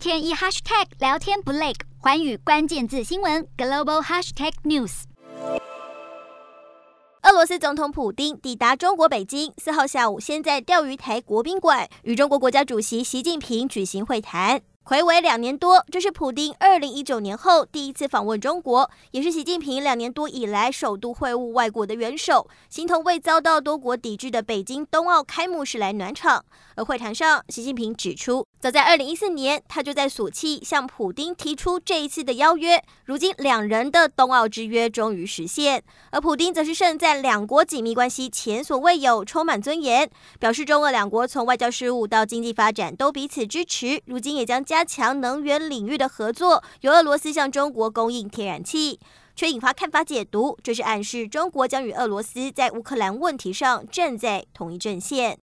天一 hashtag 聊天不累，环宇关键字新闻 global hashtag news。俄罗斯总统普京抵达中国北京，四号下午先在钓鱼台国宾馆与中国国家主席习近平举行会谈。睽违两年多，这是普丁二零一九年后第一次访问中国，也是习近平两年多以来首度会晤外国的元首，形同未遭到多国抵制的北京冬奥开幕式来暖场。而会谈上，习近平指出，早在二零一四年，他就在索契向普丁提出这一次的邀约，如今两人的冬奥之约终于实现。而普丁则是盛赞两国紧密关系前所未有，充满尊严，表示中俄两国从外交事务到经济发展都彼此支持，如今也将加强能源领域的合作，由俄罗斯向中国供应天然气，却引发看法解读，这是暗示中国将与俄罗斯在乌克兰问题上站在同一阵线。